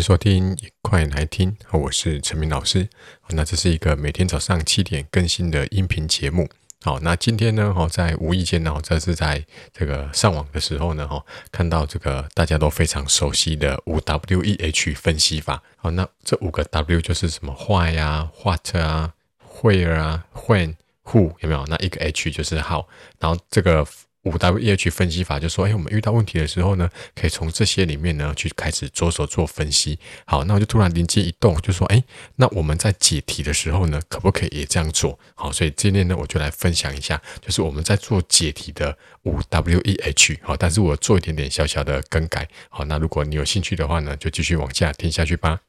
迎收听，一块来听。我是陈明老师。那这是一个每天早上七点更新的音频节目。好，那今天呢，哈，在无意间呢，这是在这个上网的时候呢，哈，看到这个大家都非常熟悉的五 W E H 分析法。好，那这五个 W 就是什么？Why 啊，What 啊，Where 啊，When、Who 有没有？那一个 H 就是 How。然后这个。五 W E H 分析法就说：哎，我们遇到问题的时候呢，可以从这些里面呢去开始着手做分析。好，那我就突然灵机一动，就说：哎，那我们在解题的时候呢，可不可以也这样做？好，所以今天呢，我就来分享一下，就是我们在做解题的五 W E H。好，但是我做一点点小小的更改。好，那如果你有兴趣的话呢，就继续往下听下去吧。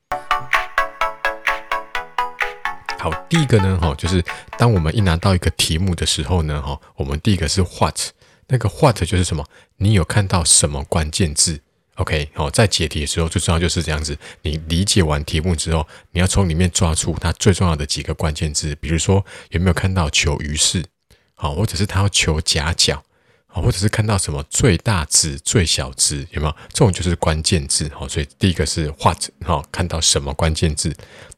好，第一个呢，哈，就是当我们一拿到一个题目的时候呢，哈，我们第一个是 What。那个 what 就是什么？你有看到什么关键字？OK，好，在解题的时候最重要就是这样子。你理解完题目之后，你要从里面抓出它最重要的几个关键字。比如说，有没有看到求余式？好，或者是他要求夹角，好，或者是看到什么最大值、最小值？有没有？这种就是关键字。好，所以第一个是 what，好，看到什么关键字。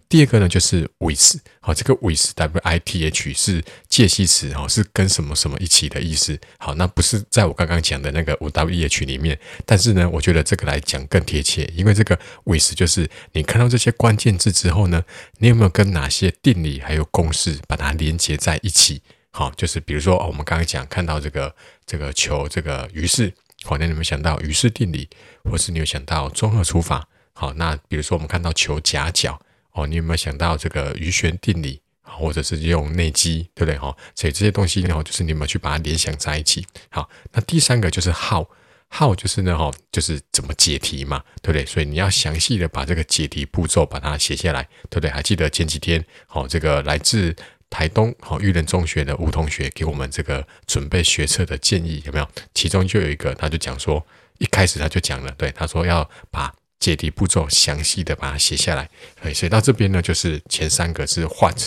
第二个呢，就是 with，好，这个 with w i t h 是介系词，哈，是跟什么什么一起的意思。好，那不是在我刚刚讲的那个五 w e h 里面，但是呢，我觉得这个来讲更贴切，因为这个 with 就是你看到这些关键字之后呢，你有没有跟哪些定理还有公式把它连接在一起？好，就是比如说我们刚刚讲看到这个这个求这个余式，好，那你们想到余式定理，或是你有想到综合除法？好，那比如说我们看到求夹角。哦，你有没有想到这个余弦定理，或者是用内积，对不对？哈，所以这些东西呢，就是你们去把它联想在一起。好，那第三个就是 how，how 就是呢，哈，就是怎么解题嘛，对不对？所以你要详细的把这个解题步骤把它写下来，对不对？还记得前几天，好，这个来自台东好育人中学的吴同学给我们这个准备学测的建议有没有？其中就有一个，他就讲说，一开始他就讲了，对，他说要把。解题步骤详细的把它写下来，所以到这边呢，就是前三个是 what、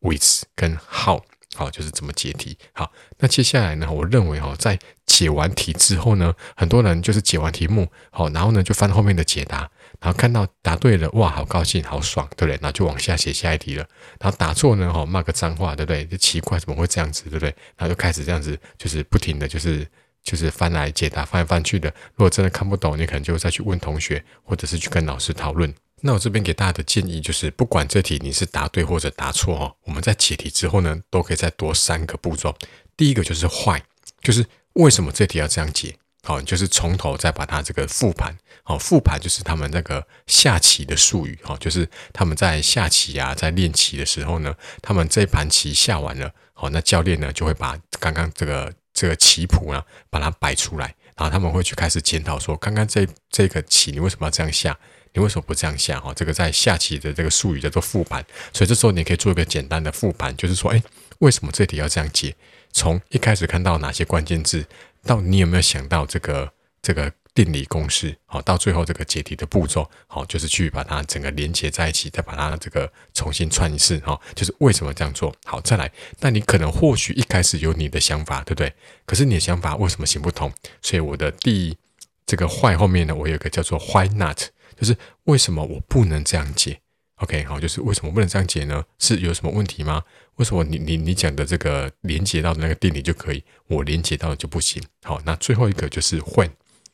with 跟 how，好，就是怎么解题。好，那接下来呢，我认为哈，在解完题之后呢，很多人就是解完题目，好，然后呢就翻后面的解答，然后看到答对了，哇，好高兴，好爽，对不对？然后就往下写下一题了。然后答错呢，哈，骂个脏话，对不对？就奇怪，怎么会这样子，对不对？然后就开始这样子，就是不停的就是。就是翻来解答，翻来翻去的。如果真的看不懂，你可能就再去问同学，或者是去跟老师讨论。那我这边给大家的建议就是，不管这题你是答对或者答错哦，我们在解题之后呢，都可以再多三个步骤。第一个就是坏就是为什么这题要这样解？好，就是从头再把它这个复盘。好，复盘就是他们那个下棋的术语。好，就是他们在下棋啊，在练棋的时候呢，他们这盘棋下完了，好，那教练呢就会把刚刚这个。这个棋谱呢，把它摆出来，然后他们会去开始检讨说，刚刚这这个棋你为什么要这样下？你为什么不这样下？哈，这个在下棋的这个术语叫做复盘，所以这时候你可以做一个简单的复盘，就是说，哎，为什么这题要这样解？从一开始看到哪些关键字，到你有没有想到这个这个？定理公式，好，到最后这个解题的步骤，好，就是去把它整个连接在一起，再把它这个重新串一次，哈，就是为什么这样做？好，再来，那你可能或许一开始有你的想法，对不对？可是你的想法为什么行不通？所以我的第这个 why 后面呢，我有一个叫做 why not，就是为什么我不能这样解？OK，好，就是为什么不能这样解呢？是有什么问题吗？为什么你你你讲的这个连接到的那个定理就可以，我连接到的就不行？好，那最后一个就是 when。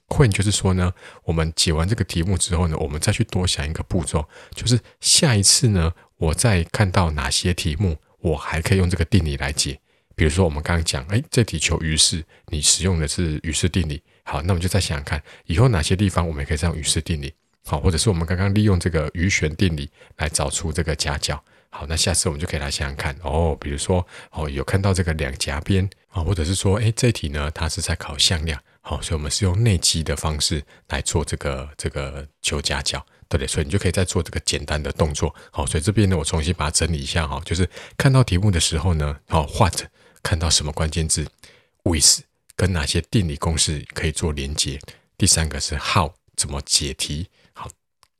会就是说呢，我们解完这个题目之后呢，我们再去多想一个步骤，就是下一次呢，我再看到哪些题目，我还可以用这个定理来解。比如说我们刚刚讲，哎，这题求余式，你使用的是余式定理。好，那我们就再想想看，以后哪些地方我们也可以这样余式定理？好，或者是我们刚刚利用这个余弦定理来找出这个夹角。好，那下次我们就可以来想想看哦，比如说哦，有看到这个两夹边啊，或者是说，哎，这题呢，它是在考向量。好，所以我们是用内积的方式来做这个这个求夹角，对不对？所以你就可以再做这个简单的动作。好，所以这边呢，我重新把它整理一下哈，就是看到题目的时候呢，好，what 看到什么关键字，with 跟哪些定理公式可以做连接。第三个是 how 怎么解题。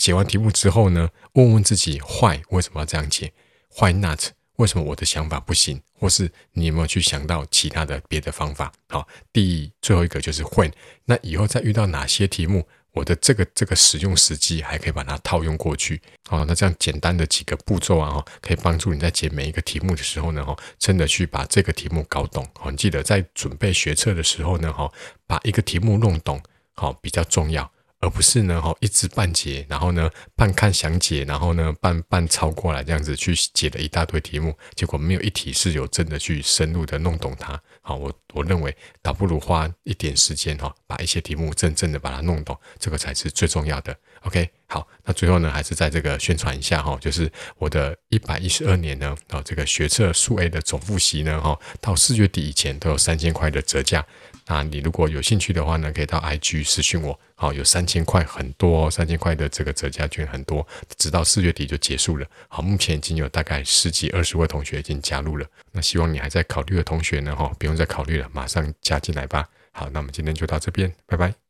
解完题目之后呢，问问自己 why 为什么要这样解？Why not？为什么我的想法不行？或是你有没有去想到其他的别的方法？好，第最后一个就是 when。那以后再遇到哪些题目，我的这个这个使用时机还可以把它套用过去。好，那这样简单的几个步骤啊，可以帮助你在解每一个题目的时候呢，哈，真的去把这个题目搞懂。好，你记得在准备学测的时候呢，哈，把一个题目弄懂，好，比较重要。而不是呢，哈，一知半解，然后呢，半看详解，然后呢，半半抄过来这样子去解了一大堆题目，结果没有一题是有真的去深入的弄懂它。好，我我认为倒不如花一点时间哈，把一些题目真正的把它弄懂，这个才是最重要的。OK，好，那最后呢，还是在这个宣传一下哈，就是我的一百一十二年呢，啊，这个学测数 A 的总复习呢，哈，到四月底以前都有三千块的折价。那你如果有兴趣的话呢，可以到 IG 私讯我。好，有三千块，很多三千块的这个折价券很多，直到四月底就结束了。好，目前已经有大概十几二十位同学已经加入了。那希望你还在考虑的同学呢，哈，不用再考虑了，马上加进来吧。好，那我们今天就到这边，拜拜。